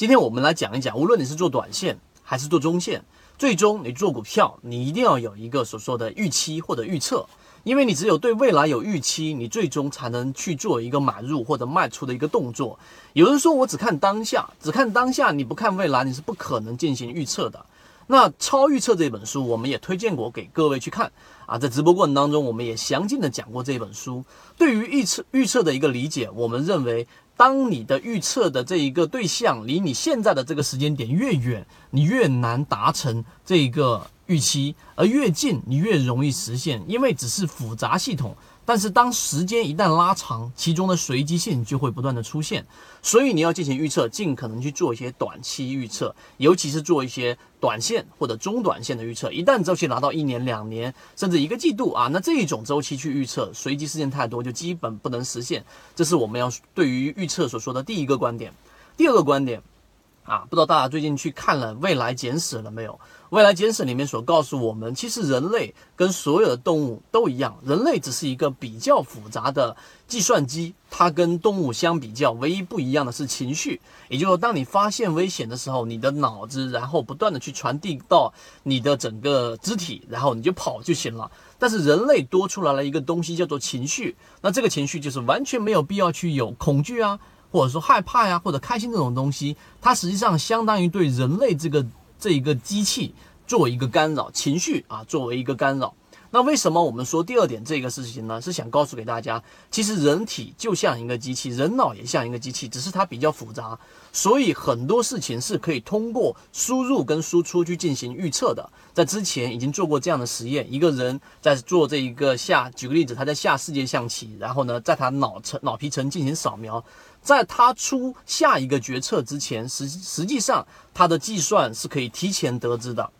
今天我们来讲一讲，无论你是做短线还是做中线，最终你做股票，你一定要有一个所说的预期或者预测。因为你只有对未来有预期，你最终才能去做一个买入或者卖出的一个动作。有人说我只看当下，只看当下，你不看未来，你是不可能进行预测的。那《超预测》这本书，我们也推荐过给各位去看啊。在直播过程当中，我们也详尽的讲过这本书。对于预测预测的一个理解，我们认为，当你的预测的这一个对象离你现在的这个时间点越远，你越难达成这一个。预期，而越近你越容易实现，因为只是复杂系统。但是当时间一旦拉长，其中的随机性就会不断的出现。所以你要进行预测，尽可能去做一些短期预测，尤其是做一些短线或者中短线的预测。一旦周期拿到一年、两年，甚至一个季度啊，那这一种周期去预测，随机事件太多，就基本不能实现。这是我们要对于预测所说的第一个观点。第二个观点。啊，不知道大家最近去看了《未来简史》了没有？《未来简史》里面所告诉我们，其实人类跟所有的动物都一样，人类只是一个比较复杂的计算机。它跟动物相比较，唯一不一样的是情绪。也就是说，当你发现危险的时候，你的脑子然后不断的去传递到你的整个肢体，然后你就跑就行了。但是人类多出来了一个东西，叫做情绪。那这个情绪就是完全没有必要去有恐惧啊。或者说害怕呀，或者开心这种东西，它实际上相当于对人类这个这一个机器作为一个干扰，情绪啊作为一个干扰。那为什么我们说第二点这个事情呢？是想告诉给大家，其实人体就像一个机器，人脑也像一个机器，只是它比较复杂，所以很多事情是可以通过输入跟输出去进行预测的。在之前已经做过这样的实验，一个人在做这一个下，举个例子，他在下世界象棋，然后呢，在他脑层脑皮层进行扫描。在他出下一个决策之前，实实际上他的计算是可以提前得知的。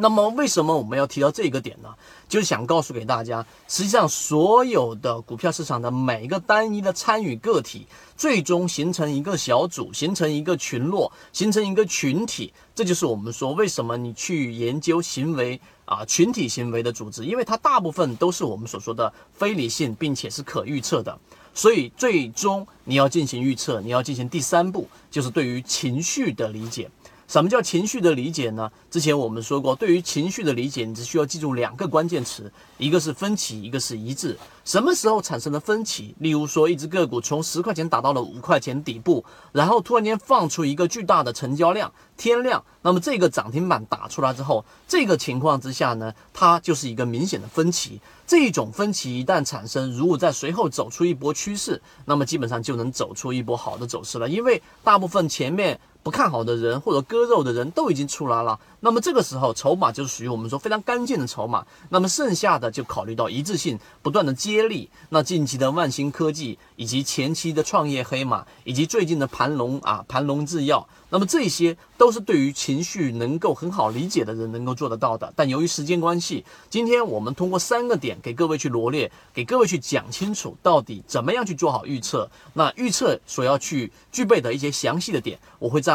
那么，为什么我们要提到这个点呢？就是想告诉给大家，实际上所有的股票市场的每一个单一的参与个体，最终形成一个小组，形成一个群落，形成一个群体。这就是我们说为什么你去研究行为啊，群体行为的组织，因为它大部分都是我们所说的非理性，并且是可预测的。所以，最终你要进行预测，你要进行第三步，就是对于情绪的理解。什么叫情绪的理解呢？之前我们说过，对于情绪的理解，你只需要记住两个关键词，一个是分歧，一个是一致。什么时候产生了分歧？例如说，一只个股从十块钱打到了五块钱底部，然后突然间放出一个巨大的成交量，天量，那么这个涨停板打出来之后，这个情况之下呢，它就是一个明显的分歧。这种分歧一旦产生，如果在随后走出一波趋势，那么基本上就能走出一波好的走势了，因为大部分前面。不看好的人或者割肉的人都已经出来了，那么这个时候筹码就是属于我们说非常干净的筹码。那么剩下的就考虑到一致性，不断的接力。那近期的万兴科技，以及前期的创业黑马，以及最近的盘龙啊盘龙制药，那么这些都是对于情绪能够很好理解的人能够做得到的。但由于时间关系，今天我们通过三个点给各位去罗列，给各位去讲清楚到底怎么样去做好预测。那预测所要去具备的一些详细的点，我会在。